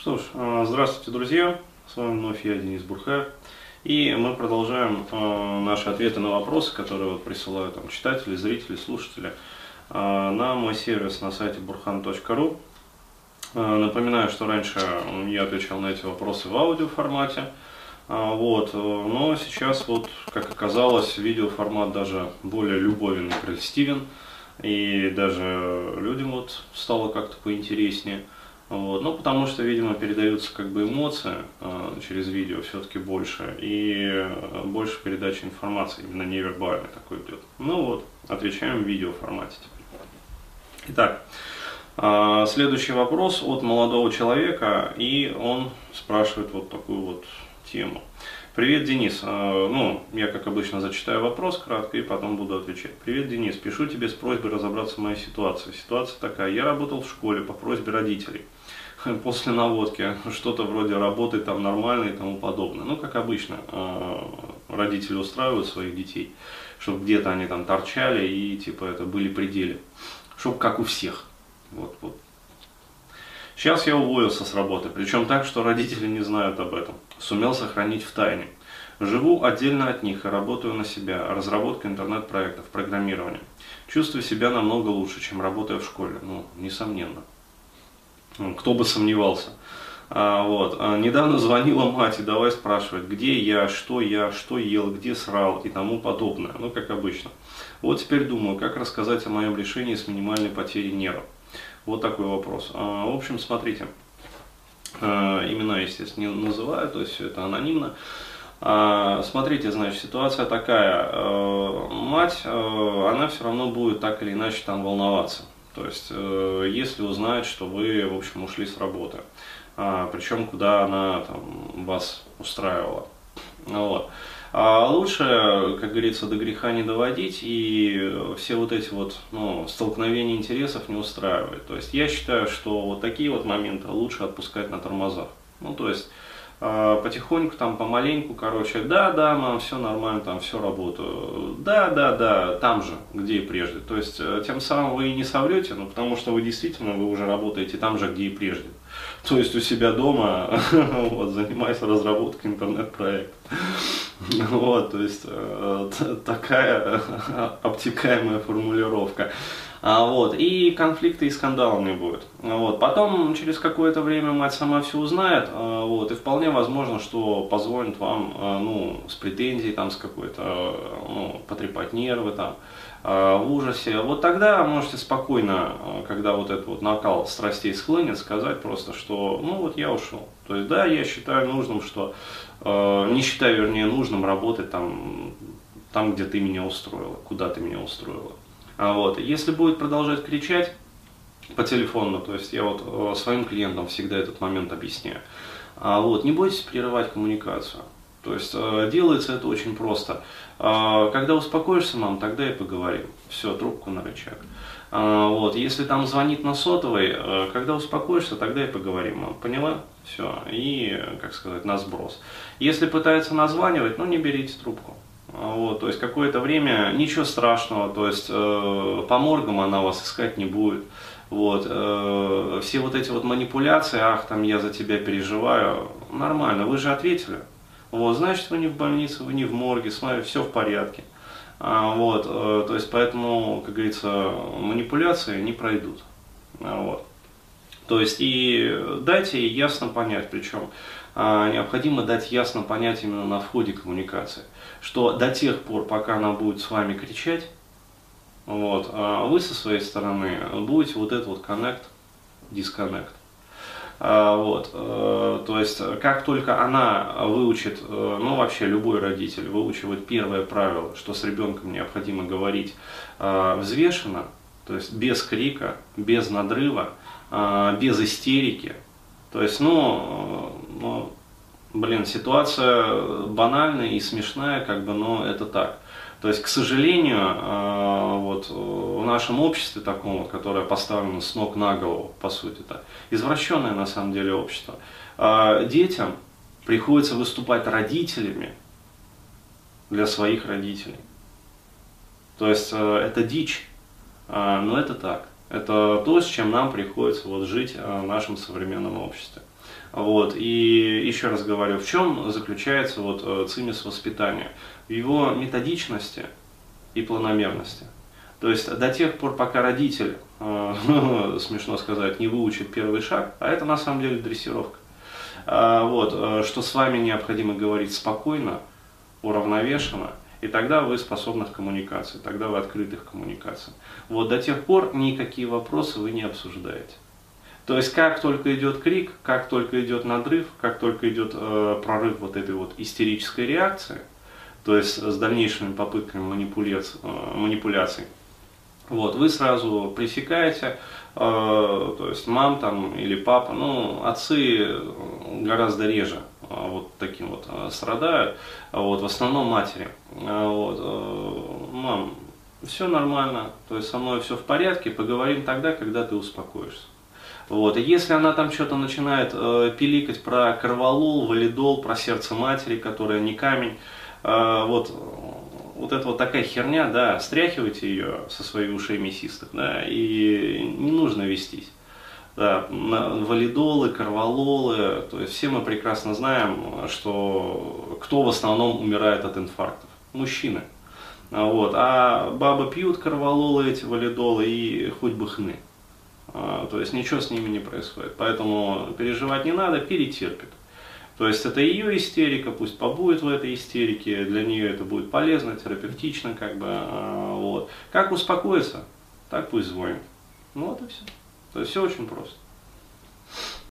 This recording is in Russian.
Что ж, э, здравствуйте, друзья. С вами вновь я, Денис Бурхаев. И мы продолжаем э, наши ответы на вопросы, которые вот присылают там, читатели, зрители, слушатели э, на мой сервис на сайте burhan.ru. Напоминаю, что раньше я отвечал на эти вопросы в аудиоформате. Вот. Но сейчас, вот, как оказалось, видеоформат даже более любовен и прелестивен. И даже людям вот стало как-то поинтереснее. Вот. Ну, потому что, видимо, передаются как бы эмоции э, через видео все-таки больше, и э, больше передачи информации, именно невербальной такой идет. Ну вот, отвечаем в видео формате. Итак, э, следующий вопрос от молодого человека, и он спрашивает вот такую вот тему. Привет, Денис. Э, ну, я, как обычно, зачитаю вопрос кратко и потом буду отвечать. Привет, Денис. Пишу тебе с просьбой разобраться в моей ситуации. Ситуация такая. Я работал в школе по просьбе родителей. После наводки что-то вроде работы там нормально и тому подобное. Ну, как обычно, э, родители устраивают своих детей, чтобы где-то они там торчали и типа это были пределы. Чтобы как у всех. Вот, вот Сейчас я уволился с работы, причем так, что родители не знают об этом. Сумел сохранить в тайне. Живу отдельно от них и работаю на себя. Разработка интернет-проектов, программирование. Чувствую себя намного лучше, чем работая в школе. Ну, несомненно. Ну, кто бы сомневался. А, вот. А, недавно звонила мать и давай спрашивать, где я, что я, что ел, где срал и тому подобное. Ну, как обычно. Вот теперь думаю, как рассказать о моем решении с минимальной потерей нервов. Вот такой вопрос. А, в общем, смотрите, а, имена, естественно, не называю, то есть все это анонимно. А, смотрите, значит, ситуация такая. Мать, она все равно будет так или иначе там волноваться. То есть, э, если узнает, что вы, в общем, ушли с работы, причем куда она там, вас устраивала. Вот. А лучше, как говорится, до греха не доводить и все вот эти вот ну, столкновения интересов не устраивать. То есть я считаю, что вот такие вот моменты лучше отпускать на тормозах. Ну, то есть а, потихоньку, там, помаленьку, короче, да, да, мам, все нормально, там, все работаю, да, да, да, там же, где и прежде. То есть, э, тем самым вы и не соврете, ну, потому что вы действительно, вы уже работаете там же, где и прежде. То есть, у себя дома, вот, занимаясь разработкой интернет-проекта. Вот, то есть э, такая обтекаемая формулировка. А, вот, и конфликты и скандалов не будет. Вот, потом через какое-то время мать сама все узнает, а, вот, и вполне возможно, что позвонит вам а, ну, с претензией, там, с какой-то, ну, потрепать нервы, там, а, в ужасе. Вот тогда можете спокойно, а, когда вот этот вот накал страстей схлынет, сказать просто, что ну вот я ушел. То есть да, я считаю нужным, что не считаю, вернее, нужным работать там, там, где ты меня устроила, куда ты меня устроила. А вот, если будет продолжать кричать по телефону, то есть я вот э, своим клиентам всегда этот момент объясняю. А вот, не бойтесь прерывать коммуникацию. То есть э, делается это очень просто. Э, когда успокоишься, мам, тогда и поговорим. Все, трубку на рычаг. Э, вот, если там звонит на сотовый, когда успокоишься, тогда и поговорим, мам. Поняла? Все. И, как сказать, на сброс. Если пытается названивать, ну не берите трубку. Вот, то есть какое-то время ничего страшного, то есть э, по моргам она вас искать не будет. Вот, э, все вот эти вот манипуляции, ах, там я за тебя переживаю, нормально, вы же ответили. Вот, значит, вы не в больнице, вы не в морге, с вами все в порядке. А, вот, э, то есть, поэтому, как говорится, манипуляции не пройдут. А, вот. То есть, и дайте ясно понять, причем а, необходимо дать ясно понять именно на входе коммуникации, что до тех пор, пока она будет с вами кричать, вот, а вы со своей стороны будете вот этот вот коннект, дисконнект. А, вот, э, то есть, как только она выучит, э, ну вообще любой родитель выучивает первое правило, что с ребенком необходимо говорить взвешенно, то есть без крика, без надрыва, без истерики. То есть, ну, ну, блин, ситуация банальная и смешная, как бы, но это так. То есть, к сожалению, э, вот в нашем обществе таком, вот, которое поставлено с ног на голову, по сути, это извращенное на самом деле общество, э, детям приходится выступать родителями для своих родителей. То есть э, это дичь, но это так. Это то, с чем нам приходится вот жить в нашем современном обществе. Вот. И еще раз говорю, в чем заключается вот э, цимис воспитания? В его методичности и планомерности. То есть до тех пор, пока родитель, э, смешно сказать, не выучит первый шаг, а это на самом деле дрессировка, э, вот, э, что с вами необходимо говорить спокойно, уравновешенно, и тогда вы способны к коммуникации, тогда вы открыты к коммуникации. Вот до тех пор никакие вопросы вы не обсуждаете. То есть как только идет крик, как только идет надрыв, как только идет э, прорыв вот этой вот истерической реакции, то есть с дальнейшими попытками манипуляций, э, манипуляций вот, вы сразу пресекаете, э, то есть мам там или папа, ну, отцы гораздо реже э, вот таким вот э, страдают, вот, в основном матери. Вот, э, мам, все нормально, то есть со мной все в порядке, поговорим тогда, когда ты успокоишься. Вот. И если она там что-то начинает э, пиликать про корвалол, валидол, про сердце матери, которое не камень, э, вот, вот это вот такая херня, да, стряхивайте ее со своих ушей мясистых, да, и не нужно вестись. Да, валидолы, корвалолы, то есть все мы прекрасно знаем, что кто в основном умирает от инфарктов? Мужчины. Вот. А бабы пьют корвалолы, эти валидолы и хоть бы хны. А, то есть ничего с ними не происходит. Поэтому переживать не надо, перетерпит. То есть это ее истерика, пусть побудет в этой истерике, для нее это будет полезно, терапевтично, как бы, а, вот. Как успокоиться, так пусть звонит. Ну вот и все. То есть все очень просто.